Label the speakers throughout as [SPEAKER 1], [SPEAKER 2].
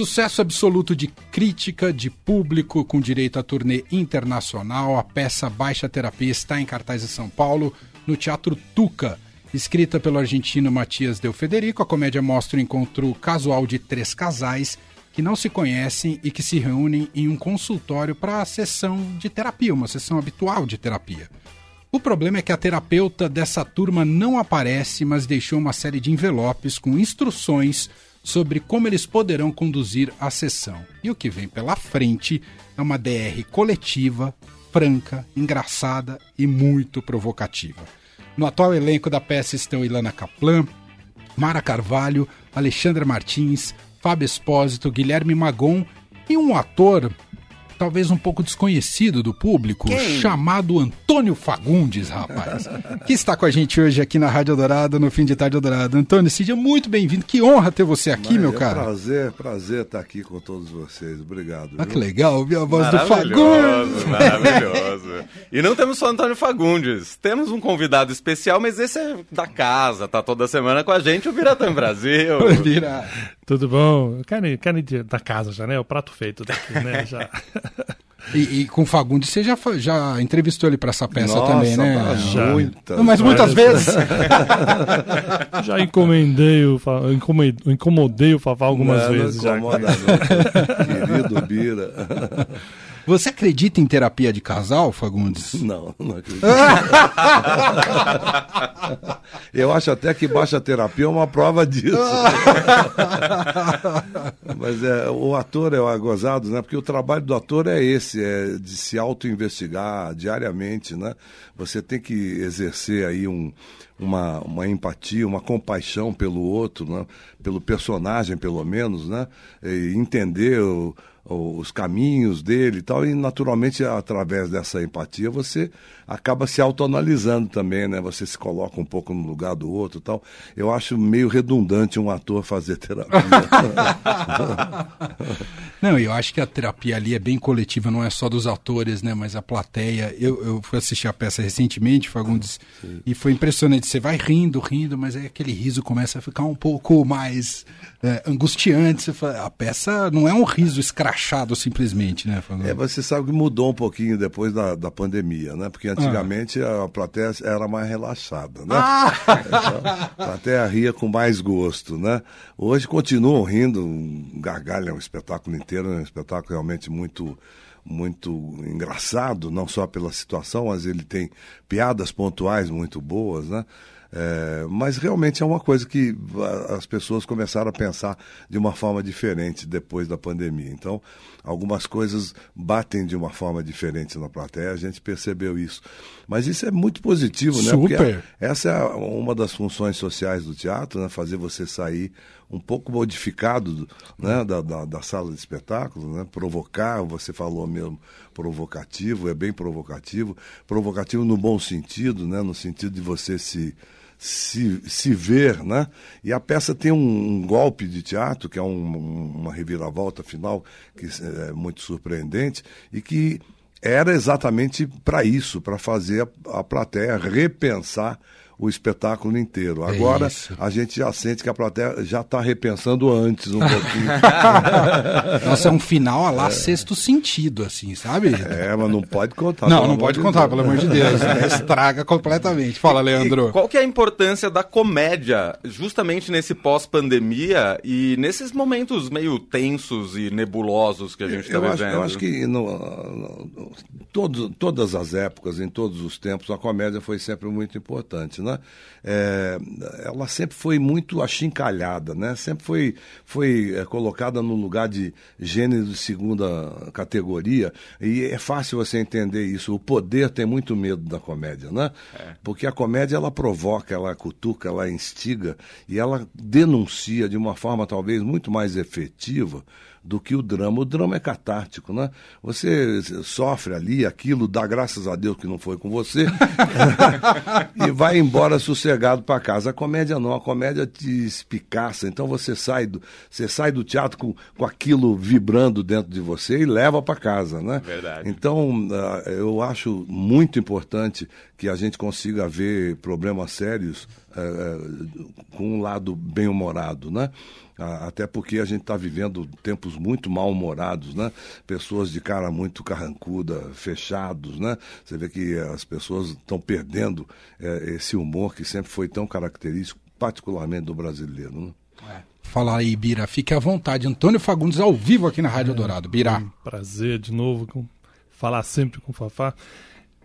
[SPEAKER 1] Sucesso absoluto de crítica, de público, com direito a turnê internacional, a peça Baixa Terapia está em cartaz em São Paulo, no Teatro Tuca. Escrita pelo argentino Matias Del Federico, a comédia mostra o encontro casual de três casais que não se conhecem e que se reúnem em um consultório para a sessão de terapia, uma sessão habitual de terapia. O problema é que a terapeuta dessa turma não aparece, mas deixou uma série de envelopes com instruções sobre como eles poderão conduzir a sessão. E o que vem pela frente é uma DR coletiva, franca, engraçada e muito provocativa. No atual elenco da peça estão Ilana Kaplan, Mara Carvalho, Alexandra Martins, Fábio Espósito, Guilherme Magon e um ator talvez um pouco desconhecido do público, Quem? chamado Antônio Fagundes, rapaz, que está com a gente hoje aqui na Rádio Dourado, no fim de tarde Dourado. Antônio, seja muito bem-vindo. Que honra ter você aqui, Mas meu
[SPEAKER 2] é
[SPEAKER 1] cara.
[SPEAKER 2] Prazer, prazer estar aqui com todos vocês. Obrigado.
[SPEAKER 1] Ah, que legal, ouvir a voz do Fagundes.
[SPEAKER 3] Maravilhoso. e não temos só Antônio Fagundes, temos um convidado especial, mas esse é da casa, tá toda semana com a gente, o Biratã Brasil.
[SPEAKER 4] Vira. Tudo bom? Carne, carne de, da casa já, né? O prato feito daqui, né? Já.
[SPEAKER 1] E, e, com o Fagundes você já, já entrevistou ele para essa peça Nossa, também, né?
[SPEAKER 2] Já. Muitas,
[SPEAKER 1] Não, mas muitas vezes.
[SPEAKER 4] já encomendei o, incomodei, incomodei o Fafá algumas não, vezes. Não
[SPEAKER 2] incomoda, já. Não. Querido Bira.
[SPEAKER 1] Você acredita em terapia de casal, Fagundes?
[SPEAKER 2] Não, não acredito. Eu acho até que baixa terapia é uma prova disso. Mas é, o ator é gozado, né? Porque o trabalho do ator é esse, é de se auto-investigar diariamente, né? Você tem que exercer aí um, uma, uma empatia, uma compaixão pelo outro, né? pelo personagem, pelo menos, né? E entender o, os caminhos dele e tal, e naturalmente através dessa empatia você acaba se autoanalisando também, né? Você se coloca um pouco no lugar do outro tal. Eu acho meio redundante um ator fazer terapia.
[SPEAKER 1] não, eu acho que a terapia ali é bem coletiva, não é só dos atores, né? Mas a plateia. Eu, eu fui assistir a peça recentemente, Fagundes, Sim. e foi impressionante. Você vai rindo, rindo, mas aí aquele riso começa a ficar um pouco mais é, angustiante. Você fala, a peça não é um riso escrachado simplesmente, né?
[SPEAKER 2] Fagundes? É, você sabe que mudou um pouquinho depois da, da pandemia, né? Porque Antigamente ah. a plateia era mais relaxada, né? Ah. a plateia ria com mais gosto, né? Hoje continuam rindo, gargalham o espetáculo inteiro, é um espetáculo realmente muito muito engraçado, não só pela situação, mas ele tem piadas pontuais muito boas, né? É, mas realmente é uma coisa que as pessoas começaram a pensar de uma forma diferente depois da pandemia. Então, algumas coisas batem de uma forma diferente na plateia, a gente percebeu isso. Mas isso é muito positivo, né?
[SPEAKER 1] Super. Porque
[SPEAKER 2] essa é uma das funções sociais do teatro, né? fazer você sair um pouco modificado né? da, da, da sala de espetáculo, né? provocar, você falou mesmo, provocativo, é bem provocativo, provocativo no bom sentido, né? no sentido de você se se, se ver, né? E a peça tem um, um golpe de teatro, que é um, uma reviravolta final, que é muito surpreendente, e que era exatamente para isso, para fazer a, a plateia repensar o espetáculo inteiro. É Agora é a gente já sente que a plateia já está repensando antes um pouquinho.
[SPEAKER 1] Nossa, é um final a lá é. sexto sentido, assim, sabe?
[SPEAKER 2] É, mas não pode contar.
[SPEAKER 1] Não, não pode contar, Deus. pelo amor de Deus. Né? Estraga completamente. Fala, Leandro.
[SPEAKER 3] E qual que é a importância da comédia, justamente nesse pós-pandemia e nesses momentos meio tensos e nebulosos que a gente está vivendo?
[SPEAKER 2] Acho, eu acho que no, no, todo, todas as épocas, em todos os tempos, a comédia foi sempre muito importante, né? Né? É, ela sempre foi muito achincalhada, né? Sempre foi, foi é, colocada no lugar de gênero de segunda categoria e é fácil você entender isso. O poder tem muito medo da comédia, né? É. Porque a comédia ela provoca, ela cutuca, ela instiga e ela denuncia de uma forma talvez muito mais efetiva do que o drama. O drama é catártico, né? Você sofre ali, aquilo, dá graças a Deus que não foi com você, e vai embora sossegado para casa. A comédia não, a comédia te espicaça. Então você sai do, você sai do teatro com, com aquilo vibrando dentro de você e leva para casa, né?
[SPEAKER 3] Verdade.
[SPEAKER 2] Então uh, eu acho muito importante que a gente consiga ver problemas sérios é, com um lado bem-humorado, né? Até porque a gente está vivendo tempos muito mal-humorados, né? Pessoas de cara muito carrancuda, fechados, né? Você vê que as pessoas estão perdendo é, esse humor que sempre foi tão característico, particularmente do brasileiro, né?
[SPEAKER 1] É. Fala aí, Bira. Fique à vontade. Antônio Fagundes ao vivo aqui na Rádio é, Dourado. Bira. Um
[SPEAKER 4] prazer de novo com, falar sempre com o Fafá.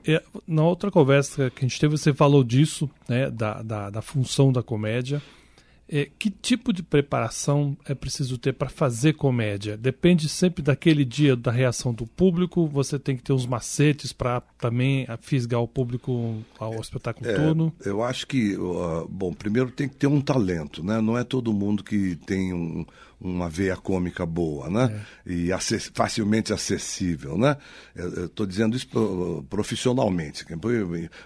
[SPEAKER 4] É, na outra conversa que a gente teve, você falou disso, né, da, da, da função da comédia. É, que tipo de preparação é preciso ter para fazer comédia? Depende sempre daquele dia da reação do público. Você tem que ter uns macetes para também fisgar o público ao espetáculo é, todo.
[SPEAKER 2] Eu acho que, bom, primeiro tem que ter um talento, né? Não é todo mundo que tem um, uma veia cômica boa, né? É. E acess facilmente acessível, né? Eu estou dizendo isso profissionalmente.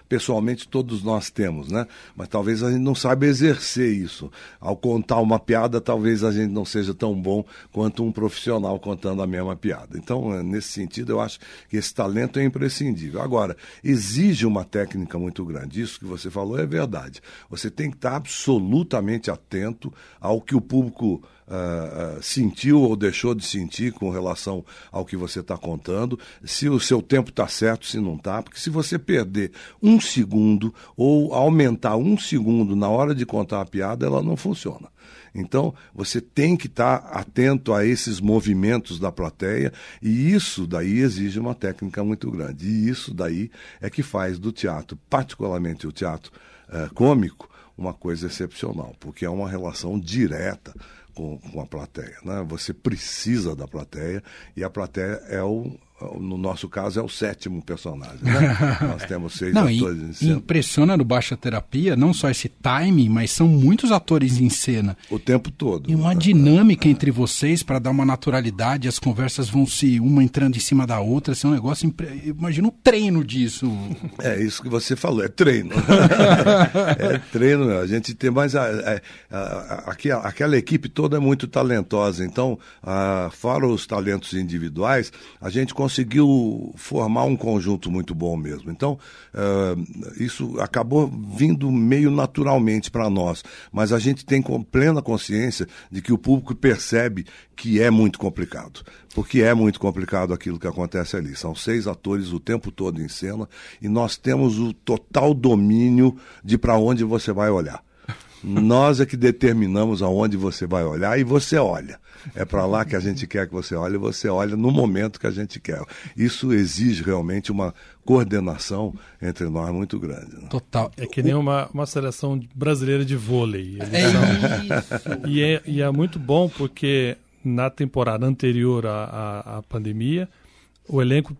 [SPEAKER 2] Pessoalmente todos nós temos, né? Mas talvez a gente não saiba exercer isso. Ao contar uma piada, talvez a gente não seja tão bom quanto um profissional contando a mesma piada. Então, é, nesse sentido, eu acho que esse talento é imprescindível. Agora, exige uma técnica muito grande. Isso que você falou é verdade. Você tem que estar absolutamente atento ao que o público uh, sentiu ou deixou de sentir com relação ao que você está contando, se o seu tempo está certo, se não está, porque se você perder um segundo ou aumentar um segundo na hora de contar a piada, ela não funciona. Então, você tem que estar tá atento a esses movimentos da plateia, e isso daí exige uma técnica muito grande. E isso daí é que faz do teatro, particularmente o teatro uh, cômico, uma coisa excepcional, porque é uma relação direta com, com a plateia. Né? Você precisa da plateia e a plateia é o, no nosso caso, é o sétimo personagem. Né? Nós temos seis
[SPEAKER 1] não,
[SPEAKER 2] atores
[SPEAKER 1] em cena. Impressiona no Baixa Terapia não só esse time, mas são muitos atores em cena.
[SPEAKER 2] O tempo todo.
[SPEAKER 1] E uma né? dinâmica é. entre vocês para dar uma naturalidade, as conversas vão se uma entrando em cima da outra, isso é um negócio. Impre... Imagina um treino disso.
[SPEAKER 2] É isso que você falou, é treino. é treino, a gente tem mais. A, a, a, aquela, aquela equipe toda é muito talentosa, então, fora os talentos individuais, a gente consegue conseguiu formar um conjunto muito bom mesmo. Então, uh, isso acabou vindo meio naturalmente para nós, mas a gente tem plena consciência de que o público percebe que é muito complicado, porque é muito complicado aquilo que acontece ali. São seis atores o tempo todo em cena e nós temos o total domínio de para onde você vai olhar. Nós é que determinamos aonde você vai olhar e você olha. É para lá que a gente quer que você olhe, você olha no momento que a gente quer. Isso exige realmente uma coordenação entre nós muito grande. Né?
[SPEAKER 4] Total. É que nem uma, uma seleção brasileira de vôlei. É isso. E é, e é muito bom porque na temporada anterior à, à, à pandemia, o elenco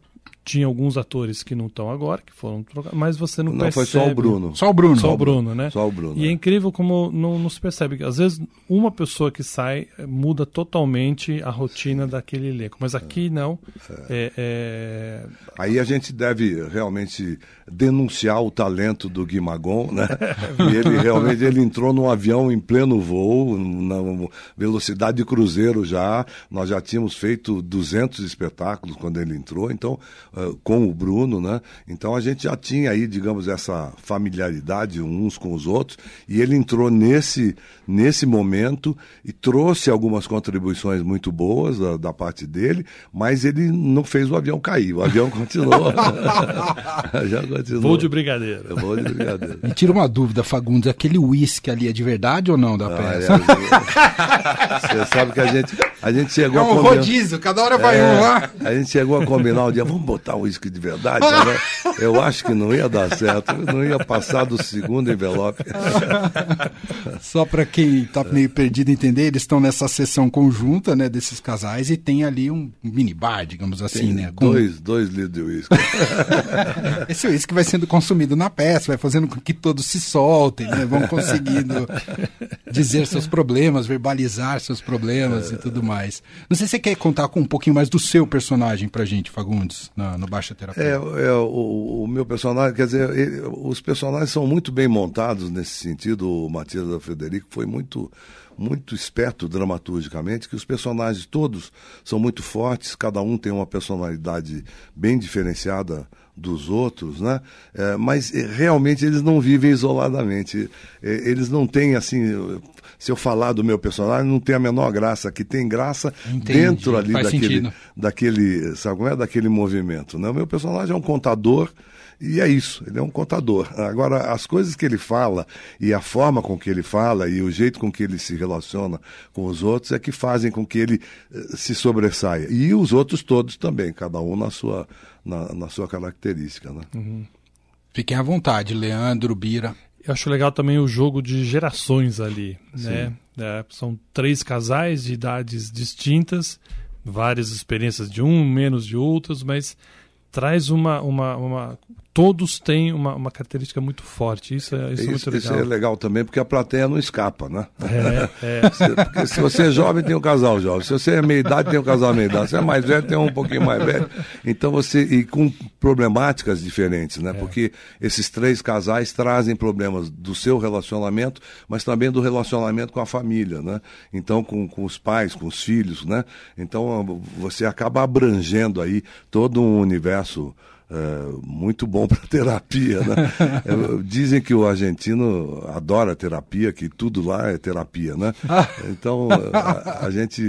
[SPEAKER 4] tinha alguns atores que não estão agora, que foram trocados, mas você não, não percebe.
[SPEAKER 2] Não, foi só o Bruno.
[SPEAKER 1] Só o Bruno.
[SPEAKER 4] Só o Bruno, né?
[SPEAKER 2] Só o Bruno.
[SPEAKER 4] E é, é incrível como não, não, se percebe. Às vezes, uma pessoa que sai eh, muda totalmente a rotina daquele elenco, mas aqui é. não. É. É,
[SPEAKER 2] Aí a gente deve realmente denunciar o talento do Guimagon, né? e ele realmente ele entrou num avião em pleno voo, na velocidade de cruzeiro já. Nós já tínhamos feito 200 espetáculos quando ele entrou, então uh, com o Bruno, né? Então a gente já tinha aí, digamos, essa familiaridade uns com os outros, e ele entrou nesse nesse momento e trouxe algumas contribuições muito boas da, da parte dele, mas ele não fez o avião cair, o avião continuou.
[SPEAKER 4] já continuou. Voo de brigadeiro.
[SPEAKER 2] Voo de brigadeiro.
[SPEAKER 1] Me tira uma dúvida, Fagundes, aquele uísque ali é de verdade ou não da ah, peça?
[SPEAKER 2] É, você sabe que a gente, a gente chegou
[SPEAKER 1] é um
[SPEAKER 2] a
[SPEAKER 1] combinar... rodízio, cada hora vai é, um lá.
[SPEAKER 2] A gente chegou a combinar um dia, vamos botar um uísque de verdade? Né? Eu acho que não ia dar certo, não ia passar do segundo envelope.
[SPEAKER 1] Só para quem está meio perdido entender, eles estão nessa sessão conjunta, né, desses casais e tem ali um mini bar, digamos assim, tem né?
[SPEAKER 2] Com... Dois, dois litros de uísque.
[SPEAKER 1] Esse uísque vai sendo consumido na peça, vai fazendo com que todos se soltem, né? Vão conseguindo dizer seus problemas, verbalizar seus problemas e tudo mais. Não sei se você quer contar com um pouquinho mais do seu personagem pra gente, Fagundes, na, no Baixa Terapia.
[SPEAKER 2] É, é o, o, meu personagem, quer dizer, ele, os personagens são muito bem montados nesse sentido. O Matias da Frederico foi muito muito esperto dramaturgicamente, que os personagens todos são muito fortes, cada um tem uma personalidade bem diferenciada dos outros, né? É, mas é, realmente eles não vivem isoladamente. É, eles não têm assim. Se eu falar do meu personagem, não tem a menor graça. Que tem graça
[SPEAKER 1] Entendi,
[SPEAKER 2] dentro ali
[SPEAKER 1] faz
[SPEAKER 2] daquele,
[SPEAKER 1] sentido.
[SPEAKER 2] daquele, sabe como é? Daquele movimento. Né? O meu personagem é um contador. E é isso, ele é um contador. Agora, as coisas que ele fala e a forma com que ele fala e o jeito com que ele se relaciona com os outros é que fazem com que ele eh, se sobressaia. E os outros todos também, cada um na sua, na, na sua característica. Né?
[SPEAKER 1] Fiquem à vontade, Leandro, Bira.
[SPEAKER 4] Eu acho legal também o jogo de gerações ali, né? É, são três casais de idades distintas, várias experiências de um, menos de outros, mas traz uma, uma, uma todos têm uma, uma característica muito forte. Isso é, isso é muito
[SPEAKER 2] Isso,
[SPEAKER 4] legal.
[SPEAKER 2] isso é legal também, porque a plateia não escapa, né?
[SPEAKER 4] É, é.
[SPEAKER 2] Se- você é jovem, tem um casal jovem. Se você é meia idade, tem um casal meia idade. Se é mais velho, tem um pouquinho mais velho. Então você. E com problemáticas diferentes, né? Porque esses três casais trazem problemas do seu relacionamento, mas também do relacionamento com a família, né? Então, com, com os pais, com os filhos, né? Então você acaba abrangendo aí todo um universo. É, muito bom para terapia, né? É, Dizem que o argentino adora terapia, que tudo lá é terapia, né? Então a, a gente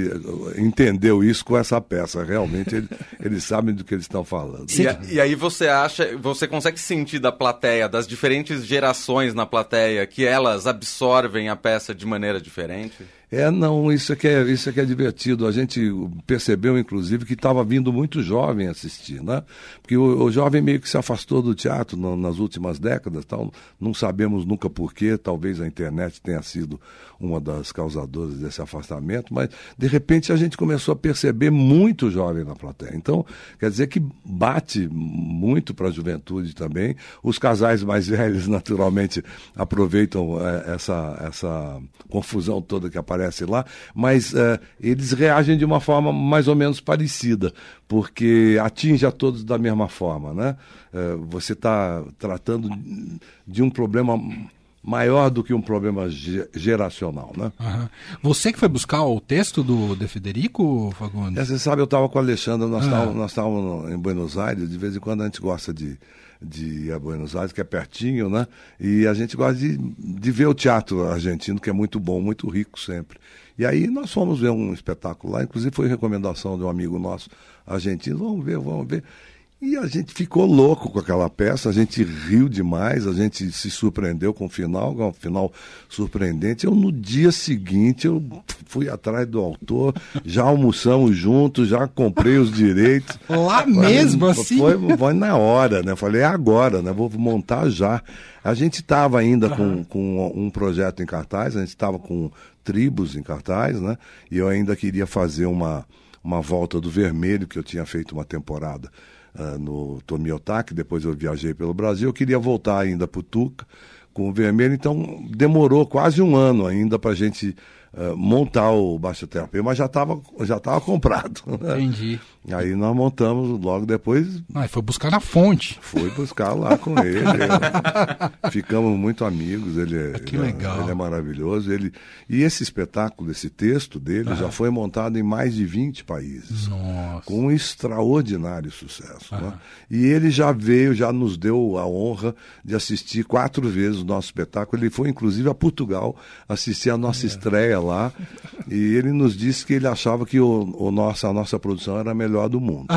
[SPEAKER 2] entendeu isso com essa peça. Realmente ele- eles sabem do que eles estão falando.
[SPEAKER 3] E, e aí você acha, você consegue sentir da plateia, das diferentes gerações na plateia, que elas absorvem a peça de maneira diferente?
[SPEAKER 2] É, não, isso é que é, isso é, que é divertido. A gente percebeu, inclusive, que estava vindo muito jovem assistir, né? Porque o, o jovem meio que se afastou do teatro no- nas últimas décadas, tal. não sabemos nunca porquê, talvez a internet tenha sido uma das causadoras desse afastamento, mas de repente a gente começou a perceber muito jovem na plateia. Então, quer dizer que bate muito para a juventude também. Os casais mais velhos, naturalmente, aproveitam eh, essa, essa confusão toda que aparece lá, mas eh, eles reagem de uma forma mais ou menos parecida, porque atinge a todos da mesma forma. Né? Eh, você está tratando de um problema maior do que um problema ge- geracional. Né?
[SPEAKER 1] Aham. Você que foi buscar o texto do De Federico, Fagundes?
[SPEAKER 2] É, você sabe, eu estava com a Alexandra, nós
[SPEAKER 1] Ah.
[SPEAKER 2] estávamos nós estávamos em Buenos Aires, de vez em quando a gente gosta de, de Buenos Aires, que é pertinho, né? E a gente gosta de, de ver o teatro argentino, que é muito bom, muito rico sempre. E aí nós fomos ver um espetáculo lá, inclusive foi recomendação de um amigo nosso argentino, vamos ver, vamos ver. E a gente ficou louco com aquela peça, a gente riu demais, a gente se surpreendeu com o final, com um final surpreendente. Eu, no dia seguinte, eu fui atrás do autor, já almoçamos juntos, já comprei os direitos.
[SPEAKER 1] Lá mesmo, assim?
[SPEAKER 2] Foi, foi na hora, né? Falei, é agora, né? Vou montar já. A gente estava ainda com, com um projeto em cartaz, a gente estava com tribos em cartaz, né? E eu ainda queria fazer uma, uma volta do vermelho, que eu tinha feito uma temporada ah, no Tomiotaki, depois eu viajei pelo Brasil, eu queria voltar ainda para o Tuca com o vermelho, então demorou quase um ano ainda para a gente ah, montar o Baixa Terapia, mas já estava já tava comprado. né?
[SPEAKER 1] Entendi.
[SPEAKER 2] Aí nós montamos logo depois,
[SPEAKER 1] Ah, foi buscar na fonte.
[SPEAKER 2] fui buscar lá com ele. Ficamos muito amigos. Ele é,
[SPEAKER 1] que legal.
[SPEAKER 2] ele é maravilhoso. Ele, e esse espetáculo, esse texto dele, já foi montado em mais de 20 países.
[SPEAKER 1] Nossa.
[SPEAKER 2] Com um extraordinário sucesso. né? E ele já veio, já nos deu a honra de assistir quatro vezes o nosso espetáculo. Ele foi, inclusive, a Portugal assistir a nossa estreia lá. E ele nos disse que ele achava que o, o nossa, a nossa produção era a melhor do mundo.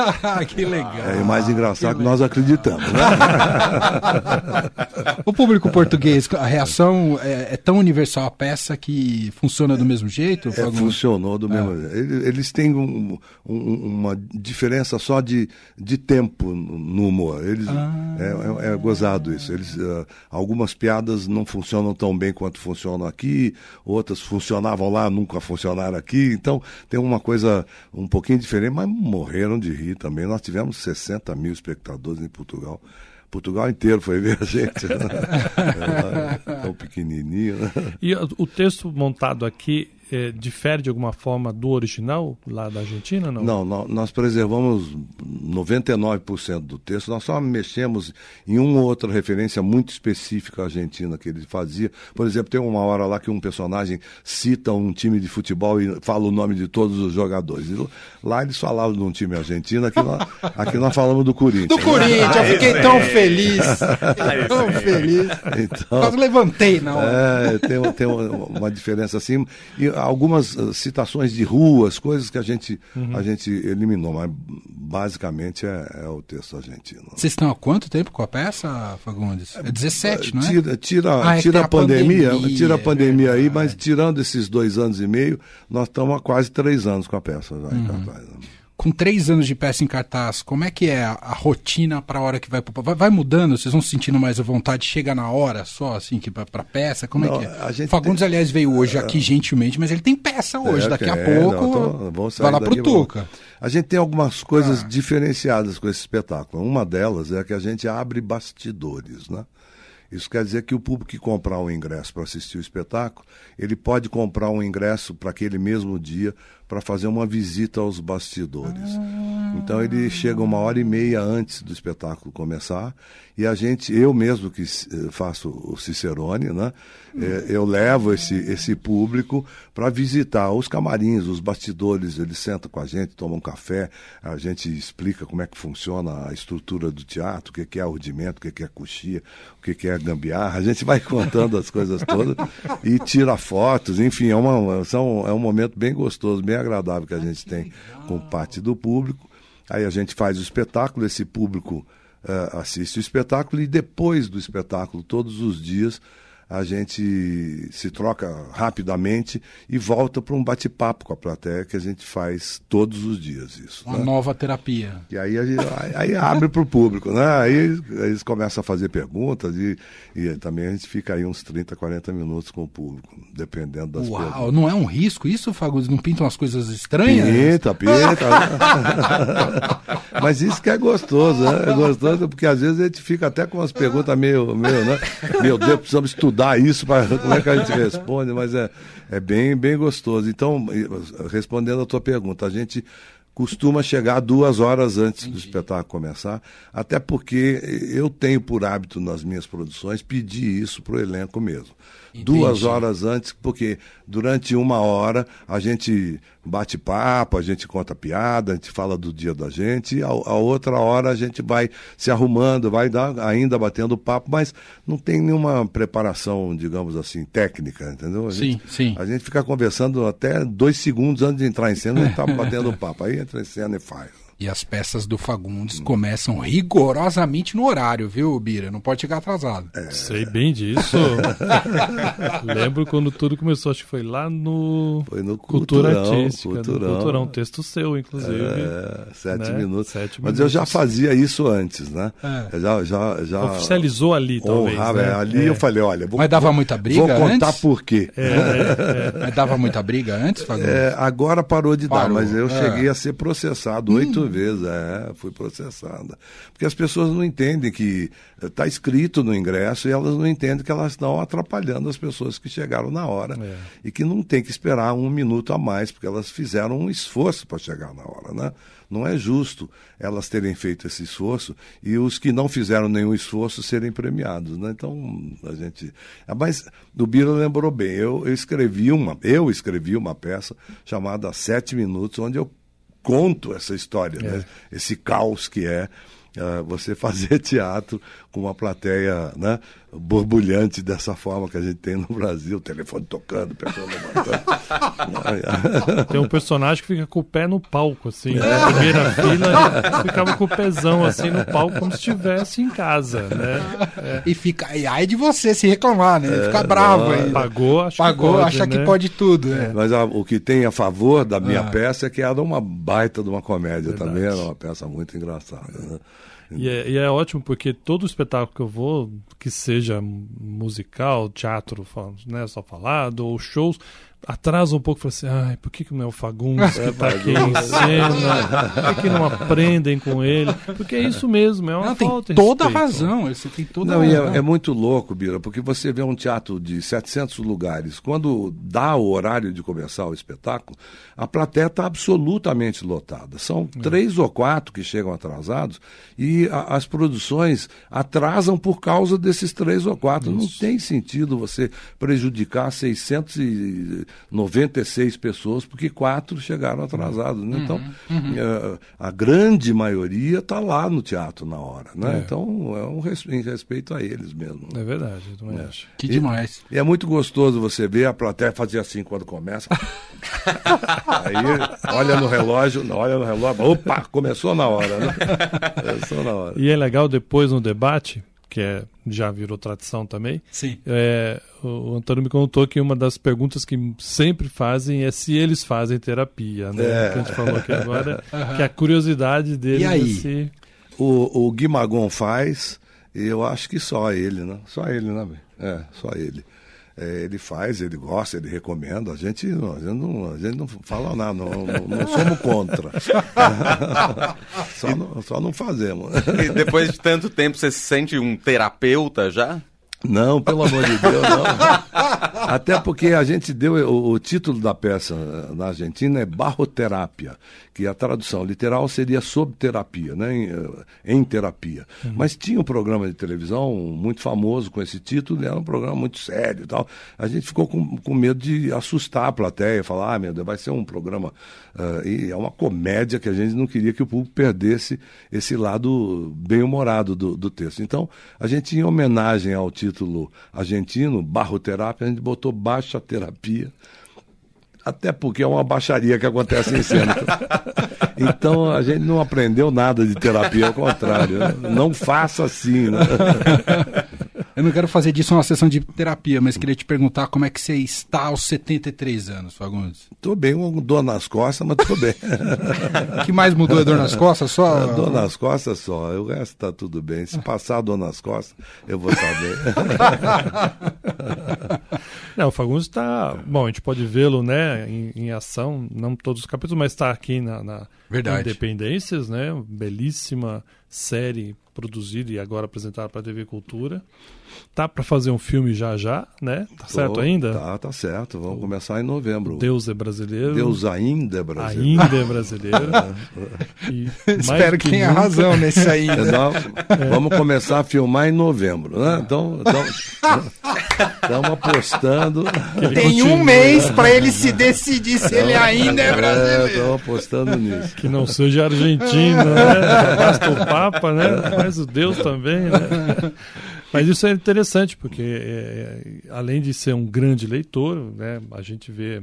[SPEAKER 1] que legal.
[SPEAKER 2] É, mais engraçado que nós acreditamos, né?
[SPEAKER 1] O público português, a reação é, é tão universal à peça que funciona do mesmo jeito?
[SPEAKER 2] É,
[SPEAKER 1] Fagundes?
[SPEAKER 2] funcionou do mesmo jeito. Eles, têm um- um- uma diferença só de, de tempo no humor. Eles, é, é- é gozado isso. Eles, ah, algumas piadas não funcionam tão bem quanto funcionam aqui, outras funcionavam lá, nunca funcionaram aqui. Então tem uma coisa um pouquinho diferente, mas morreram de rir também. Nós tivemos 60 mil espectadores em Portugal. Portugal inteiro foi ver a gente. Né? É, tão pequenininho. Né?
[SPEAKER 4] E o texto montado aqui é, difere de alguma forma do original lá da Argentina, não?
[SPEAKER 2] Não, nó- nós preservamos 99% do texto. Nós só mexemos em uma ou outra referência muito específica argentina que ele fazia. Por exemplo, tem uma hora lá que um personagem cita um time de futebol e fala o nome de todos os jogadores. E lá eles falavam de um time argentino, aqui nós, aqui nós falamos do Corinthians.
[SPEAKER 1] Do Corinthians, eu fiquei tão feliz. tão feliz.
[SPEAKER 2] Então,
[SPEAKER 1] Quase levantei na hora.
[SPEAKER 2] É, tem, tem uma, uma diferença assim. E algumas uh, citações de ruas, coisas que a gente, a gente eliminou, mas basicamente é, é o texto argentino.
[SPEAKER 1] Vocês estão há quanto tempo com a peça, Fagundes? É 17, não é?
[SPEAKER 2] Tira, tira,
[SPEAKER 1] Ah, é
[SPEAKER 2] tira a
[SPEAKER 1] a
[SPEAKER 2] pandemia,
[SPEAKER 1] pandemia,
[SPEAKER 2] tira a
[SPEAKER 1] é
[SPEAKER 2] pandemia aí, mas tirando esses dois anos e meio, nós estamos há quase três anos com a peça já
[SPEAKER 1] Uhum.
[SPEAKER 2] em cartaz.
[SPEAKER 1] Com três anos de peça em cartaz, como é que é a, a rotina para a hora que vai vai, vai mudando? Vocês vão sentindo mais a vontade? Chega na hora só, assim, que pra peça? Como
[SPEAKER 2] Não,
[SPEAKER 1] é que é?
[SPEAKER 2] a
[SPEAKER 1] Fagundes, aliás, veio hoje aqui gentilmente, mas ele tem peça hoje.
[SPEAKER 2] É,
[SPEAKER 1] Daqui a
[SPEAKER 2] é,
[SPEAKER 1] pouco
[SPEAKER 2] não, sair
[SPEAKER 1] vai lá pro
[SPEAKER 2] daqui, vamos-
[SPEAKER 1] Tuca.
[SPEAKER 2] A gente tem algumas coisas
[SPEAKER 1] Ah.
[SPEAKER 2] diferenciadas com esse espetáculo. Uma delas é que a gente abre bastidores, né? Isso quer dizer que o público que comprar um ingresso para assistir o espetáculo, ele pode comprar um ingresso para aquele mesmo dia para fazer uma visita aos bastidores. Então ele chega uma hora e meia antes do espetáculo começar e a gente, eu mesmo que eh, faço o Cicerone, né? eh, eu levo esse, esse público para visitar os camarins, os bastidores, eles sentam com a gente, tomam um café, a gente explica como é que funciona a estrutura do teatro, o que é rudimento, o que é coxia, o que é gambiarra, a gente vai contando as coisas todas e tira fotos, enfim, é, uma, são, é um momento bem gostoso, bem agradável que a gente tem com parte do público. Aí a gente faz o espetáculo, esse público eh, assiste o espetáculo e depois do espetáculo, todos os dias, a gente se troca rapidamente e volta para um bate-papo com a plateia que a gente faz todos os dias isso.
[SPEAKER 1] Uma
[SPEAKER 2] né?
[SPEAKER 1] nova terapia.
[SPEAKER 2] E aí, gente- aí, abre para o público, né? Aí eles começam a fazer perguntas e, e também a gente fica aí uns 30, 40 minutos com o público, dependendo das
[SPEAKER 1] Uau,
[SPEAKER 2] perguntas.
[SPEAKER 1] não é um risco isso, Fagundes? Não pintam umas coisas estranhas?
[SPEAKER 2] Pinta, pinta. Mas isso que é gostoso, né? É gostoso porque às vezes a gente fica até com umas perguntas meio, meio né? Meu Deus, precisamos estudar isso para como é que a gente responde, mas é, é bem, bem gostoso. Então, respondendo a tua pergunta, a gente costuma chegar duas horas antes do espetáculo começar, até porque eu tenho por hábito nas minhas produções pedir isso pro elenco mesmo. Duas
[SPEAKER 1] Entendi.
[SPEAKER 2] horas antes, porque durante uma hora a gente bate papo, a gente conta piada, a gente fala do dia da gente, e a, a outra hora a gente vai se arrumando, vai dar, ainda batendo papo, mas não tem nenhuma preparação, digamos assim, técnica, entendeu? A
[SPEAKER 1] Sim,
[SPEAKER 2] gente,
[SPEAKER 1] sim.
[SPEAKER 2] A gente fica conversando até dois segundos antes de entrar em cena, a gente tá batendo papo. Aí entra em cena e faz.
[SPEAKER 1] E as peças do Fagundes começam rigorosamente no horário, viu, Bira? Não pode chegar atrasado.
[SPEAKER 2] É.
[SPEAKER 4] Sei bem disso. Lembro quando tudo começou, acho que foi lá no
[SPEAKER 2] Foi no
[SPEAKER 4] Cultura
[SPEAKER 2] Culturão,
[SPEAKER 4] Artística,
[SPEAKER 2] Culturão.
[SPEAKER 4] no Culturão, texto seu, inclusive.
[SPEAKER 2] É, sete
[SPEAKER 4] né?
[SPEAKER 2] minutos.
[SPEAKER 4] Sete
[SPEAKER 2] Mas eu já fazia isso antes, né?
[SPEAKER 1] É.
[SPEAKER 2] Já, já, já
[SPEAKER 4] Oficializou ali, talvez. né?
[SPEAKER 2] é, Ali
[SPEAKER 4] É.
[SPEAKER 2] eu falei, olha, vou,
[SPEAKER 1] Mas dava
[SPEAKER 2] vou-
[SPEAKER 1] muita briga
[SPEAKER 2] Vou contar
[SPEAKER 1] antes?
[SPEAKER 2] por quê.
[SPEAKER 1] Mas dava muita briga antes, Fagundes?
[SPEAKER 2] É, agora parou de dar,
[SPEAKER 1] Parou,
[SPEAKER 2] mas eu
[SPEAKER 1] é.
[SPEAKER 2] cheguei a ser processado oito vezes. É, fui processada. Porque as pessoas não entendem que está escrito no ingresso e elas não entendem que elas estão atrapalhando as pessoas que chegaram na hora.
[SPEAKER 4] É.
[SPEAKER 2] E que não tem que esperar um minuto a mais, porque elas fizeram um esforço para chegar na hora, né? Não é justo elas terem feito esse esforço e os que não fizeram nenhum esforço serem premiados, né? Então, a gente... Ah, Mas o Bira lembrou bem, eu, eu escrevi uma, eu escrevi uma peça chamada Sete Minutos, onde eu conto essa história, né? Esse caos que é ah, você fazer teatro com uma plateia né, borbulhante dessa forma que a gente tem no Brasil, telefone tocando, pessoa levantando.
[SPEAKER 4] Tem um personagem que fica com o pé no palco, assim. Na primeira fila, ficava com o pezão, assim, no palco, como se estivesse em casa, né?
[SPEAKER 1] E fica. E ai de você se reclamar, né? Fica bravo aí.
[SPEAKER 4] Pagou, acho
[SPEAKER 1] Pagou,
[SPEAKER 4] que pode,
[SPEAKER 1] acha
[SPEAKER 4] né?
[SPEAKER 1] que pode tudo. né?
[SPEAKER 2] Mas a- o que tem a favor da minha
[SPEAKER 1] Ah.
[SPEAKER 2] peça é que era uma baita de uma comédia
[SPEAKER 4] Verdade.
[SPEAKER 2] também, era uma peça muito engraçada. Né?
[SPEAKER 4] E é, e é ótimo porque todo espetáculo que eu vou, que seja musical, teatro, né, só falado, ou shows, atrasa um pouco, fala assim, ai, por que, que não é o Fagundes que está aqui em cena? Por que, que não aprendem com ele? Porque é isso mesmo, é uma
[SPEAKER 1] não, tem
[SPEAKER 4] falta
[SPEAKER 1] toda a razão, você tem toda
[SPEAKER 2] Não,
[SPEAKER 1] a
[SPEAKER 2] e
[SPEAKER 1] razão.
[SPEAKER 2] é, é muito louco, Bira, porque você vê um teatro de 700 lugares, quando dá o horário de começar o espetáculo, a plateia está absolutamente lotada. São três ou quatro que chegam atrasados e a- as produções atrasam por causa desses três ou quatro. Não tem sentido você prejudicar 696 pessoas porque quatro chegaram atrasados. né? Então, eh, a grande maioria está lá no teatro na hora. Né?
[SPEAKER 4] É.
[SPEAKER 2] Então, é um res- em respeito a eles mesmo.
[SPEAKER 4] É verdade, eu também acho.
[SPEAKER 1] Que
[SPEAKER 2] E-
[SPEAKER 1] demais.
[SPEAKER 2] E é muito gostoso você ver a plateia fazer assim quando começa. Aí olha no relógio, olha no relógio, opa, começou na hora, né? Começou na hora.
[SPEAKER 4] E é legal depois no debate, que é, já virou tradição também,
[SPEAKER 1] Sim.
[SPEAKER 4] é, o Antônio me contou que uma das perguntas que sempre fazem é se eles fazem terapia, né?
[SPEAKER 2] É.
[SPEAKER 4] Que a gente falou aqui agora, que a curiosidade deles
[SPEAKER 1] E aí?
[SPEAKER 4] é se...
[SPEAKER 2] O, o Gui Magon faz, e eu acho que só ele, né? Só ele, né? É, só ele. É, ele faz, ele gosta, ele recomenda. A gente, não- a gente, não, a gente não fala nada, não, não, não somos contra. só, não, só não fazemos.
[SPEAKER 3] E depois de tanto tempo, você se sente um terapeuta já?
[SPEAKER 2] Não, pelo amor de Deus, não. Até porque a gente deu o, o título da peça eh, na Argentina é Barroterápia, que a tradução literal seria sob terapia, né? em, eh, em terapia. Mas tinha um programa de televisão muito famoso com esse título, era um programa muito sério e tal. A gente ficou com, com medo de assustar a plateia, falar, ah, meu Deus, vai ser um programa. ah, e é uma comédia que a gente não queria que o público perdesse esse lado bem-humorado do, do texto. Então, a gente, em homenagem ao título argentino, barroterapia, a gente botou baixa terapia. Até porque é uma baixaria que acontece em cena. Então a gente não aprendeu nada de terapia, ao contrário. né? Não faça assim. Né?
[SPEAKER 1] Eu não quero fazer disso uma sessão de terapia, mas queria te perguntar como é que você está aos 73 anos, Fagundes.
[SPEAKER 2] Tô bem, com dor nas costas, mas tô bem.
[SPEAKER 1] O que mais mudou é dor nas costas? Só.
[SPEAKER 2] A dor nas costas só, o resto tá tudo bem. Se passar a dor nas costas, eu vou estar bem.
[SPEAKER 4] Não, o Fagundes está... Bom, a gente pode vê-lo, né, em, em ação, não todos os capítulos, mas está aqui na, na
[SPEAKER 1] Verdade.
[SPEAKER 4] Independências, né? Belíssima série produzida e agora apresentada para a TV Cultura. Tá para fazer um filme já já, né? Tá certo
[SPEAKER 2] Tô-
[SPEAKER 4] ainda?
[SPEAKER 2] Tá, tá certo. Vamos começar em novembro.
[SPEAKER 4] Deus é brasileiro.
[SPEAKER 2] Deus ainda é brasileiro.
[SPEAKER 4] ainda é brasileiro. E mais
[SPEAKER 1] Espero que tenha
[SPEAKER 4] nunca-
[SPEAKER 1] razão nesse aí.
[SPEAKER 2] É, não, Vamos começar a filmar em novembro, né? Então, estamos apostando.
[SPEAKER 1] Tem um
[SPEAKER 4] continue,
[SPEAKER 1] mês para ele se decidir se ele ainda é brasileiro.
[SPEAKER 2] Estamos apostando nisso.
[SPEAKER 4] Que não seja argentino, né? Basta o Papa, né? Mas o Deus também, né? Mas isso é interessante, porque é, além de ser um grande leitor, né? A gente vê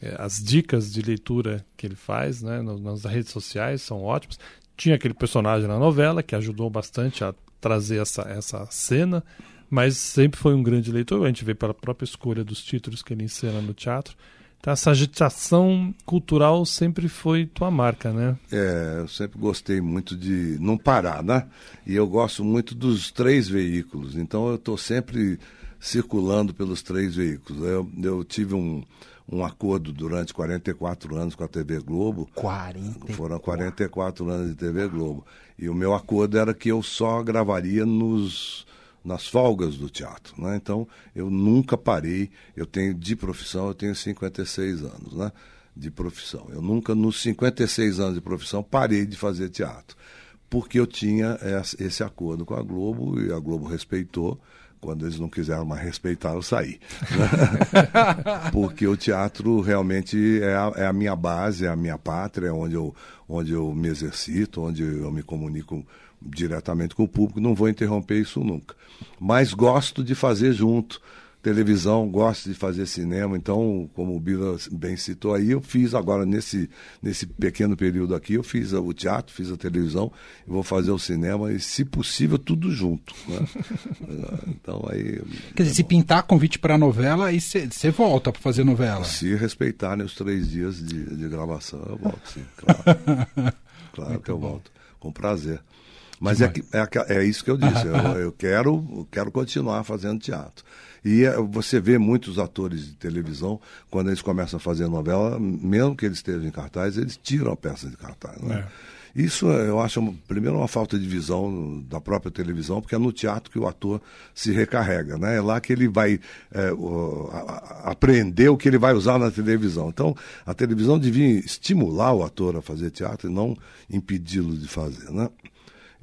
[SPEAKER 4] é, as dicas de leitura que ele faz, né? no- Nas redes sociais são ótimas. Tinha aquele personagem na novela que ajudou bastante a trazer essa, essa cena, mas sempre foi um grande leitor. A gente vê pela própria escolha dos títulos que ele encena no teatro. Então, essa agitação cultural sempre foi tua marca, né?
[SPEAKER 2] É, eu sempre gostei muito de não parar, né? E eu gosto muito dos três veículos, então eu estou sempre circulando pelos três veículos. Eu, eu tive um, um acordo durante 44 anos com a TV Globo.
[SPEAKER 1] 40.
[SPEAKER 2] Foram 44 anos de TV Globo. E o meu acordo era que eu só gravaria nos, nas folgas do teatro. Né? Então, eu nunca parei. Eu tenho, de profissão, eu tenho 56 anos né? de profissão. Eu nunca, nos 56 anos de profissão, parei de fazer teatro. Porque eu tinha esse acordo com a Globo e a Globo respeitou. Quando eles não quiseram mais respeitar, eu saí. né? Porque o teatro realmente é a, é a minha base, é a minha pátria, é onde eu, onde eu me exercito, onde eu me comunico diretamente com o público. Não vou interromper isso nunca. Mas gosto de fazer junto. Televisão, gosto de fazer cinema, então, como o Bila bem citou aí, eu fiz agora nesse, nesse pequeno período aqui, eu fiz o teatro, fiz a televisão, vou fazer o cinema, e se possível, tudo junto. Né? então aí.
[SPEAKER 1] Quer dizer, se pintar convite para novela, aí você volta para fazer novela.
[SPEAKER 2] Se respeitarem os três dias de, de gravação, eu volto, sim, claro. claro que eu volto, com prazer. Mas é, que, é, é, isso que eu disse. eu, eu, quero, eu quero continuar fazendo teatro. E é, você vê muitos atores de televisão, quando eles começam a fazer novela, mesmo que eles estejam em cartaz, eles tiram a peça de cartaz. Né? É. Isso eu acho, primeiro, uma falta de visão da própria televisão, porque é no teatro que o ator se recarrega, né? É lá que ele vai é, o, a, a, aprender o que ele vai usar na televisão. Então, a televisão devia estimular o ator a fazer teatro e não impedi-lo de fazer, né?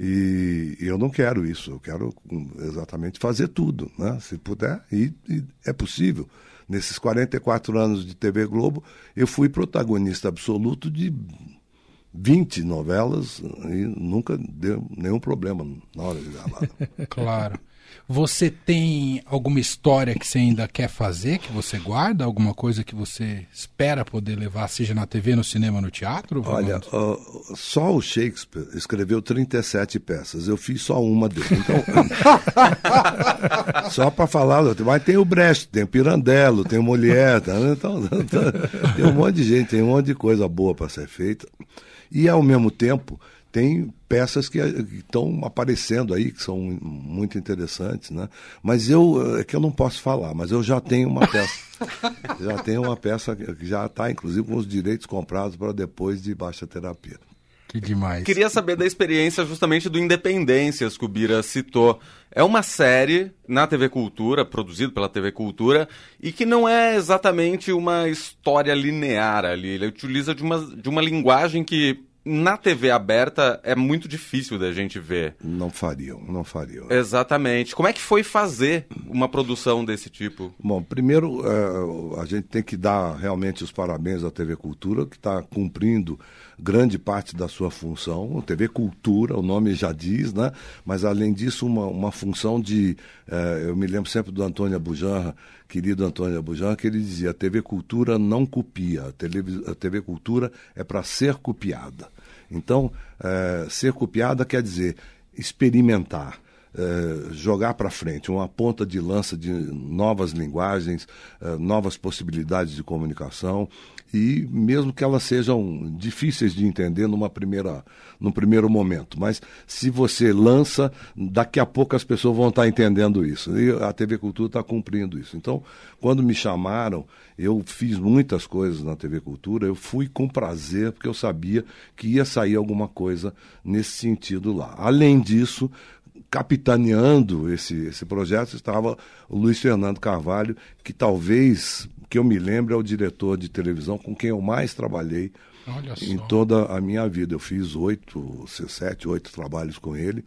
[SPEAKER 2] E, eu não quero isso, eu quero exatamente fazer tudo, né? Se puder, e, e é possível. Nesses 44 anos de TV Globo, eu fui protagonista absoluto de 20 novelas e nunca deu nenhum problema na hora de gravar.
[SPEAKER 1] claro. Você tem alguma história que você ainda quer fazer, que você guarda? Alguma coisa que você espera poder levar, seja na TV, no cinema, no teatro?
[SPEAKER 2] Olha, uh, só o Shakespeare escreveu 37 peças. Eu fiz só uma dele. Então, só para falar, mas tem o Brecht, tem o Pirandello, tem o Molière, tá, então, tem um monte de gente, tem um monte de coisa boa para ser feita. E, ao mesmo tempo, tem peças que estão aparecendo aí, que são muito interessantes, né? Mas eu, é que eu não posso falar, mas eu já tenho uma peça. já tenho uma peça que já está, inclusive, com os direitos comprados para depois de baixa terapia.
[SPEAKER 1] Que demais.
[SPEAKER 3] Queria saber da experiência justamente do Independências que o Bira citou. É uma série na TV Cultura, produzido pela TV Cultura, e que não é exatamente uma história linear ali. Ele utiliza de uma, de uma linguagem que na TV aberta é muito difícil da gente ver.
[SPEAKER 2] Não fariam, não fariam.
[SPEAKER 3] Exatamente. Como é que foi fazer uma produção desse tipo?
[SPEAKER 2] Bom, primeiro uh, a gente tem que dar realmente os parabéns à TV Cultura, que está cumprindo grande parte da sua função. TV Cultura, o nome já diz, né? Mas além disso, uma, uma função de. Uh, eu me lembro sempre do Antônio Abujanra, querido Antônio Abujanra, que ele dizia: a TV Cultura não copia, a TV, a TV Cultura é para ser copiada. Então, é, ser copiada quer dizer experimentar. É, jogar para frente uma ponta de lança de novas linguagens, é, novas possibilidades de comunicação e mesmo que elas sejam difíceis de entender numa primeira, num primeiro momento. Mas se você lança, daqui a pouco as pessoas vão estar entendendo isso. E a TV Cultura está cumprindo isso. Então, quando me chamaram, eu fiz muitas coisas na TV Cultura, eu fui com prazer, porque eu sabia que ia sair alguma coisa nesse sentido lá. Além disso, capitaneando esse, esse projeto estava o Luiz Fernando Carvalho, que talvez que eu me lembro, é o diretor de televisão com quem eu mais trabalhei em toda a minha vida. Eu fiz oito, sete, oito trabalhos com ele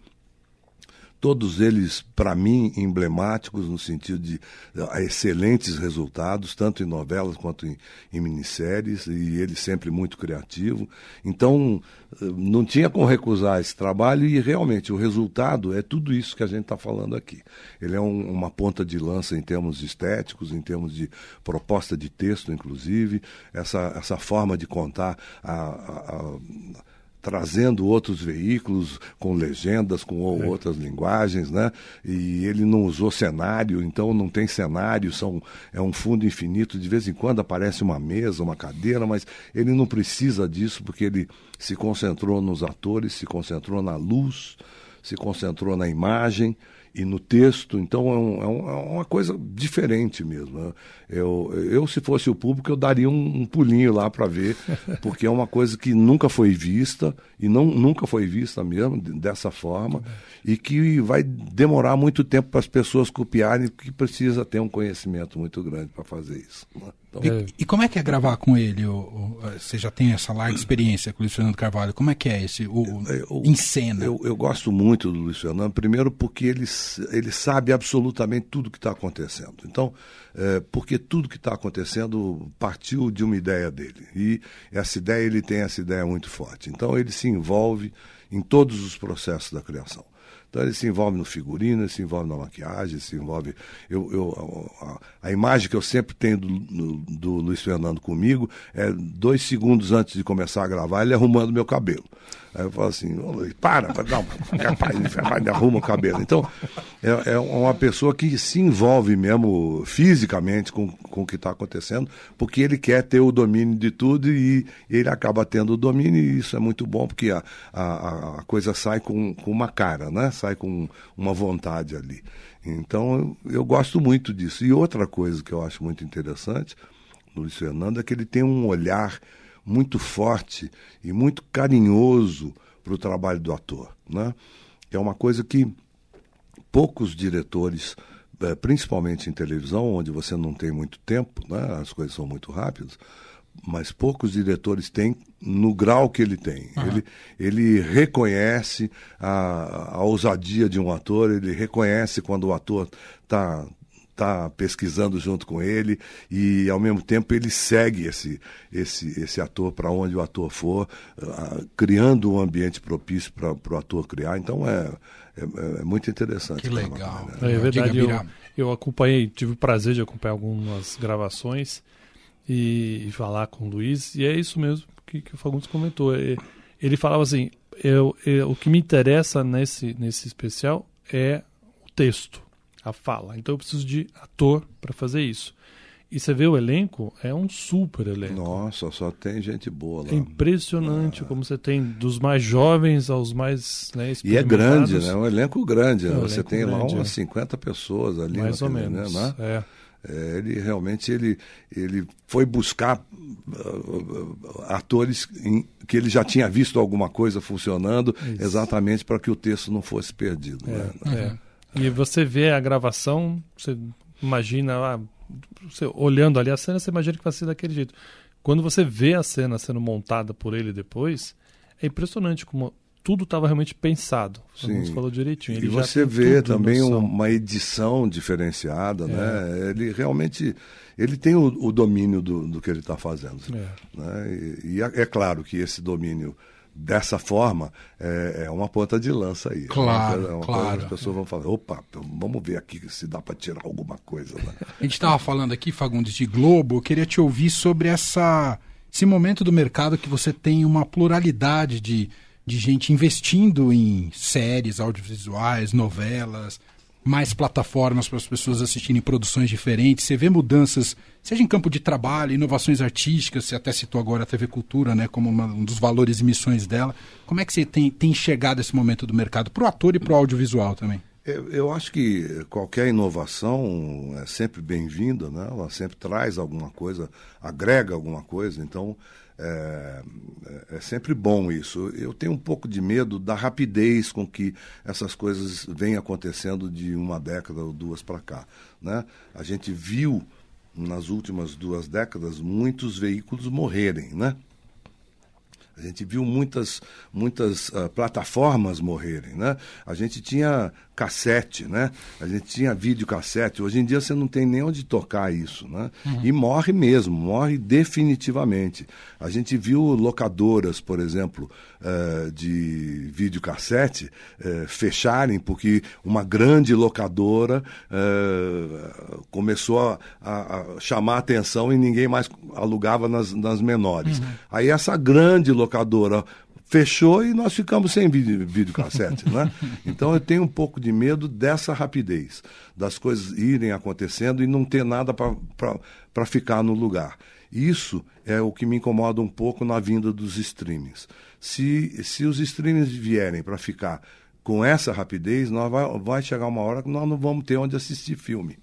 [SPEAKER 2] todos eles, para mim, emblemáticos no sentido de uh, excelentes resultados, tanto em novelas quanto em, em minisséries, e ele sempre muito criativo. Então, uh, não tinha como recusar esse trabalho, e realmente o resultado é tudo isso que a gente está falando aqui. Ele é um, uma ponta de lança em termos estéticos, em termos de proposta de texto, inclusive, essa, essa forma de contar a, a, a trazendo outros veículos com legendas, com é. outras linguagens, né? E ele não usou cenário, então não tem cenário, são, é um fundo infinito. De vez em quando aparece uma mesa, uma cadeira, mas ele não precisa disso porque ele se concentrou nos atores, se concentrou na luz, se concentrou na imagem e no texto, então é, um, é, um, é, uma coisa diferente mesmo. Né? Eu, eu, se fosse o público, eu daria um, um pulinho lá para ver, porque é uma coisa que nunca foi vista, e não, nunca foi vista mesmo dessa forma, e que vai demorar muito tempo para as pessoas copiarem, porque precisa ter um conhecimento muito grande para fazer isso. Né?
[SPEAKER 1] Então, e, e, como é que é gravar com ele? O, o, você já tem essa larga experiência com o Luiz Fernando Carvalho. Como é que é esse, o, eu, em cena?
[SPEAKER 2] Eu, eu, gosto muito do Luiz Fernando, primeiro porque ele, ele sabe absolutamente tudo o que está acontecendo. Então, é, porque tudo que está acontecendo partiu de uma ideia dele. E essa ideia, ele tem essa ideia muito forte. Então, ele se envolve em todos os processos da criação. Então ele se envolve no figurino, ele se envolve na maquiagem, se envolve. Eu, eu, a, a imagem que eu sempre tenho do, do, Luiz Fernando comigo é dois segundos antes de começar a gravar, ele arrumando meu cabelo. Aí eu falo assim, ô Luiz, para, não, rapaz, vai, arruma o cabelo. Então, é, é, uma pessoa que se envolve mesmo fisicamente com, com o que está acontecendo, porque ele quer ter o domínio de tudo e ele acaba tendo o domínio, e isso é muito bom, porque a, a, a coisa sai com, com uma cara, né? Sai com uma vontade ali. Então, eu, eu gosto muito disso. E outra coisa que eu acho muito interessante no Luiz Fernando é que ele tem um olhar muito forte e muito carinhoso para o trabalho do ator. Né? É uma coisa que poucos diretores, eh, principalmente em televisão, onde você não tem muito tempo, né? as coisas são muito rápidas, mas poucos diretores têm no grau que ele tem. Uhum. Ele, ele reconhece a, a ousadia de um ator, ele reconhece quando o ator está está pesquisando junto com ele e ao mesmo tempo ele segue esse esse esse ator para onde o ator for, uh, criando um ambiente propício para o ator criar. Então é, é, é muito interessante.
[SPEAKER 1] Que legal.
[SPEAKER 4] Né? É, verdade. Eu, eu acompanhei, tive o prazer de acompanhar algumas gravações e, e falar com o Luiz e é isso mesmo que, que o Fagundes comentou. Ele falava assim, eu, eu, o que me interessa nesse nesse especial é o texto a fala. Então eu preciso de ator para fazer isso. E você vê o elenco, é um super elenco.
[SPEAKER 2] Nossa, só tem gente boa lá.
[SPEAKER 4] É impressionante é. como você tem dos mais jovens aos mais né,
[SPEAKER 2] E é grande, né? Um elenco grande. É um né? você tem grande, lá umas é. 50 pessoas ali.
[SPEAKER 4] Mais ou menos, né? É.
[SPEAKER 2] É, ele realmente ele, ele foi buscar uh, atores em, que ele já tinha visto alguma coisa funcionando Isso. exatamente para que o texto não fosse perdido.
[SPEAKER 4] É, né? é. E você vê a gravação, você imagina, ah, você, olhando ali a cena, você imagina que vai ser daquele jeito. Quando você vê a cena sendo montada por ele depois, é impressionante como tudo estava realmente pensado. Você falou direitinho.
[SPEAKER 2] Ele e você vê também uma edição diferenciada, é. né? Ele realmente ele tem o, o domínio do, do, que ele está fazendo. É. Né? E, e é, é claro que esse domínio dessa forma, é, é, uma ponta de lança aí.
[SPEAKER 1] Claro,
[SPEAKER 2] é uma
[SPEAKER 1] claro.
[SPEAKER 2] as pessoas vão falar, opa, então vamos ver aqui se dá para tirar alguma coisa. Né?
[SPEAKER 1] A gente estava falando aqui, Fagundes, de Globo, eu queria te ouvir sobre essa, esse momento do mercado que você tem uma pluralidade de, de gente investindo em séries audiovisuais, novelas, mais plataformas para as pessoas assistirem produções diferentes. Você vê mudanças, seja em campo de trabalho, inovações artísticas, você até citou agora a TV Cultura, né, como uma, um dos valores e missões dela. Como é que você tem, tem chegado esse momento do mercado para o ator e para o audiovisual também?
[SPEAKER 2] Eu, eu, acho que qualquer inovação é sempre bem-vinda, né? ela sempre traz alguma coisa, agrega alguma coisa, então é, é, sempre bom isso. Eu tenho um pouco de medo da rapidez com que essas coisas vêm acontecendo de uma década ou duas para cá. Né? A gente viu nas últimas duas décadas muitos veículos morrerem, né? A gente viu muitas, muitas uh, plataformas morrerem, né? A gente tinha cassete, né? A gente tinha videocassete. Hoje em dia você não tem nem onde tocar isso, né? Uhum. E morre mesmo, morre definitivamente. A gente viu locadoras, por exemplo, uh, de videocassete uh, fecharem porque uma grande locadora uh, começou a, a, chamar atenção e ninguém mais alugava nas, nas menores. Uhum. Aí essa grande locadora fechou e nós ficamos sem vídeo, videocassete, né? Então eu tenho um pouco de medo dessa rapidez, das coisas irem acontecendo e não ter nada para ficar no lugar. Isso é o que me incomoda um pouco na vinda dos streamings. Se, se os streamings vierem para ficar com essa rapidez, nós vai, vai chegar uma hora que nós não vamos ter onde assistir filme.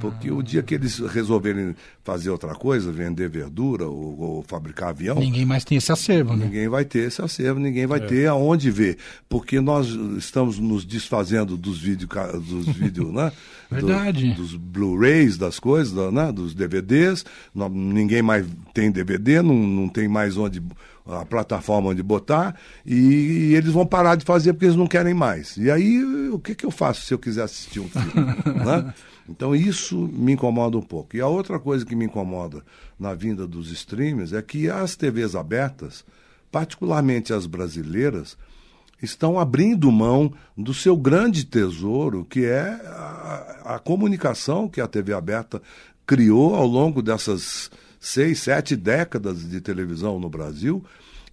[SPEAKER 2] Porque o dia que eles resolverem fazer outra coisa, vender verdura ou, ou, fabricar avião.
[SPEAKER 1] Ninguém mais tem esse acervo,
[SPEAKER 2] né? Ninguém vai ter esse acervo, ninguém vai é. ter aonde ver. Porque nós estamos nos desfazendo dos vídeos, dos vídeos, né?
[SPEAKER 1] Verdade.
[SPEAKER 2] Do, dos Blu-rays, das coisas, né? dos DVDs. Não, ninguém mais tem DVD, não, não tem mais onde a plataforma onde botar e, e, eles vão parar de fazer porque eles não querem mais. E aí, o que, que eu faço se eu quiser assistir um filme? né? Então isso me incomoda um pouco. E a outra coisa que me incomoda na vinda dos streamers é que as TVs abertas, particularmente as brasileiras, estão abrindo mão do seu grande tesouro, que é a, a comunicação que a TV aberta criou ao longo dessas seis, sete décadas de televisão no Brasil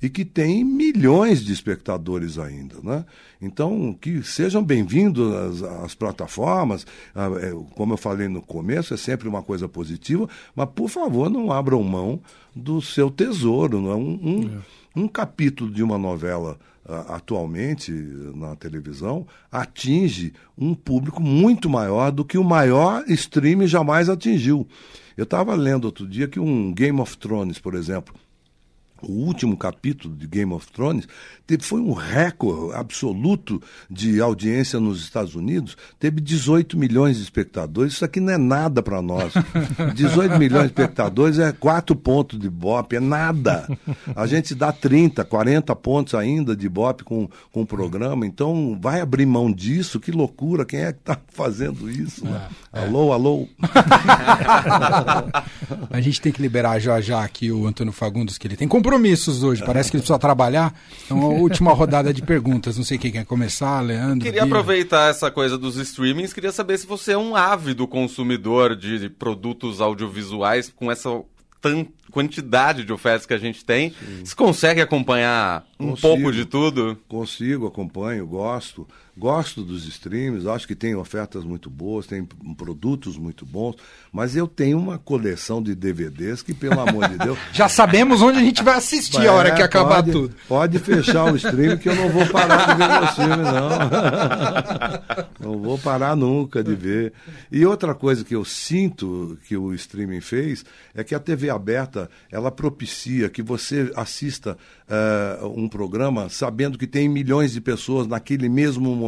[SPEAKER 2] e que tem milhões de espectadores ainda. Né? Então, que sejam bem-vindos às, às, plataformas. Ah, é, como eu falei no começo, é sempre uma coisa positiva, mas por favor, não abram mão do seu tesouro. Não é? Um, um, é. um capítulo de uma novela atualmente na televisão atinge um público muito maior do que o maior stream jamais atingiu. Eu estava lendo outro dia que um Game of Thrones, por exemplo, o último capítulo de Game of Thrones teve, foi um recorde absoluto de audiência nos Estados Unidos. Teve 18 milhões de espectadores. Isso aqui não é nada para nós. 18 milhões de espectadores é quatro pontos de Bop, é nada. A gente dá 30, 40 pontos ainda de Bop com, com o programa. Então, vai abrir mão disso? Que loucura. Quem é que está fazendo isso? Né? É, alô, é. alô?
[SPEAKER 1] A gente tem que liberar já já aqui o Antônio Fagundes, que ele tem compromisso compromissos hoje. Parece que ele precisa trabalhar. Então, a última rodada de perguntas. Não sei quem quer começar, Leandro.
[SPEAKER 3] Queria Bia. aproveitar essa coisa dos streamings. Queria saber se você é um ávido consumidor de produtos audiovisuais com essa quantidade de ofertas que a gente tem. Sim. Você consegue acompanhar um consigo, pouco de tudo?
[SPEAKER 2] Consigo, acompanho, gosto. Gosto dos streams, acho que tem ofertas muito boas, tem produtos muito bons, mas eu tenho uma coleção de DVDs que, pelo amor de Deus.
[SPEAKER 1] Já sabemos onde a gente vai assistir é, a hora que acabar
[SPEAKER 2] pode,
[SPEAKER 1] tudo.
[SPEAKER 2] Pode fechar o stream que eu não vou parar de ver meus filmes, não. não vou parar nunca de ver. E outra coisa que eu sinto que o streaming fez é que a TV aberta ela propicia que você assista uh, um programa sabendo que tem milhões de pessoas naquele mesmo momento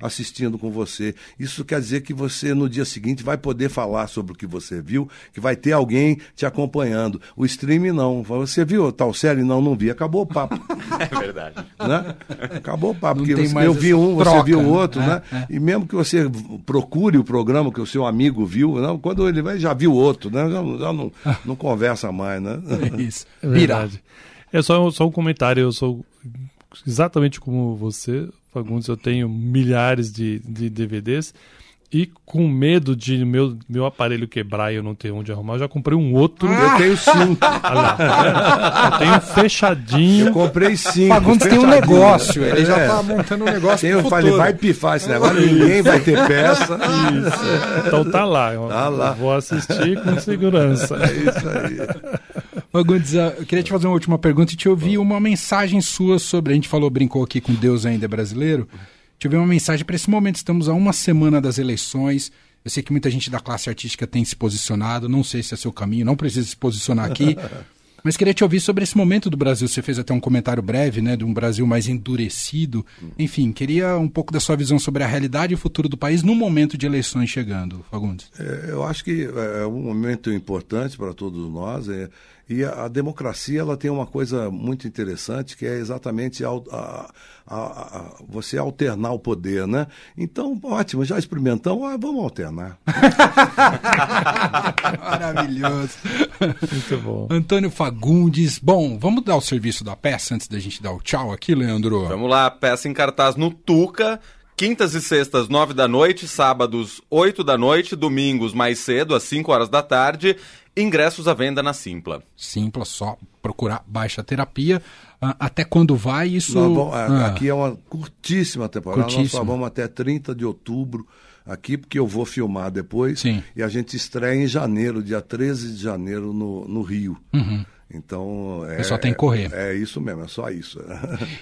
[SPEAKER 2] assistindo com você. Isso quer dizer que você, no dia seguinte, vai poder falar sobre o que você viu, que vai ter alguém te acompanhando. O streaming não. Você viu tal série? Não, não vi. Acabou o papo.
[SPEAKER 3] É verdade.
[SPEAKER 2] Né? Acabou o papo. Porque você, eu vi um, troca, você viu o outro, é, né? É. E mesmo que você procure o programa que o seu amigo viu, não, quando ele vai, já viu outro, né? Já, já não, não conversa mais, né?
[SPEAKER 1] É isso. É verdade.
[SPEAKER 4] É só, só um comentário, eu sou exatamente como você, Fagundes, eu tenho milhares de, de DVDs e com medo de meu, meu aparelho quebrar e eu não ter onde arrumar, eu já comprei um outro.
[SPEAKER 2] Ah! Eu tenho cinco.
[SPEAKER 4] lá, eu tenho fechadinho.
[SPEAKER 2] Eu comprei cinco.
[SPEAKER 1] Fagundes tem um negócio, ele é. já tá montando um negócio. Tem,
[SPEAKER 2] eu falei, vai pifar esse negócio, ninguém vai ter peça.
[SPEAKER 4] Isso. Então tá lá. Tá lá. vou assistir com segurança.
[SPEAKER 2] É isso aí.
[SPEAKER 1] Fagundes, eu queria te fazer uma última pergunta e te ouvir uma mensagem sua sobre. A gente falou, brincou aqui com Deus ainda é brasileiro. Te ouvir uma mensagem para esse momento. Estamos a uma semana das eleições. Eu sei que muita gente da classe artística tem se posicionado. Não sei se é seu caminho, não precisa se posicionar aqui. Mas queria te ouvir sobre esse momento do Brasil. Você fez até um comentário breve, né, de um Brasil mais endurecido. Enfim, queria um pouco da sua visão sobre a realidade e o futuro do país no momento de eleições chegando, Fagundes.
[SPEAKER 2] É, eu acho que é um momento importante para todos nós. É, e a, a, democracia ela tem uma coisa muito interessante que é exatamente a, a, a, você alternar o poder, né? Então, ótimo, já experimentamos, ah, vamos alternar.
[SPEAKER 1] Maravilhoso.
[SPEAKER 4] Muito bom.
[SPEAKER 1] Antônio Fagundes. Bom, vamos dar o serviço da peça antes da gente dar o tchau aqui, Leandro?
[SPEAKER 3] Vamos lá, peça em cartaz no Tuca. Quintas e sextas, nove da noite, sábados, oito da noite, domingos mais cedo, às cinco horas da tarde. Ingressos à venda na Simpla.
[SPEAKER 1] Simpla, só procurar baixa terapia. Uh, até quando vai isso?
[SPEAKER 2] Vamos, ah. Aqui é uma curtíssima temporada. Curtíssima. Nós só vamos até 30 de outubro aqui, porque eu vou filmar depois.
[SPEAKER 1] Sim.
[SPEAKER 2] E a gente estreia em janeiro, dia 13 de janeiro, no, no Rio.
[SPEAKER 1] Uhum.
[SPEAKER 2] Então.
[SPEAKER 1] É, só tem que correr.
[SPEAKER 2] É, é, isso mesmo, é só isso.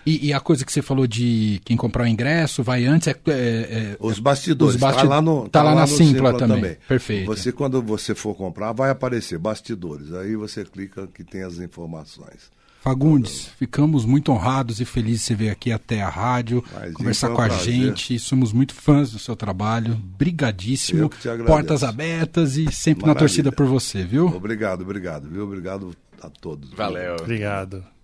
[SPEAKER 1] E, e, a coisa que você falou de quem comprar o ingresso, vai antes, é. é,
[SPEAKER 2] é os bastidores. Está
[SPEAKER 1] bastid...
[SPEAKER 2] lá, no,
[SPEAKER 1] tá, tá lá, lá na Simpla, Simpla também. também. Perfeito.
[SPEAKER 2] Você, quando você for comprar, vai aparecer bastidores. Aí você clica que tem as informações.
[SPEAKER 1] Fagundes, ficamos muito honrados e felizes de você vir aqui até a rádio, Mas conversar com a prazer. gente. Somos muito fãs do seu trabalho. Brigadíssimo. Portas abertas e sempre Maravilha. na torcida por você, viu?
[SPEAKER 2] Obrigado, obrigado, viu? Obrigado a todos.
[SPEAKER 3] Valeu.
[SPEAKER 4] Obrigado.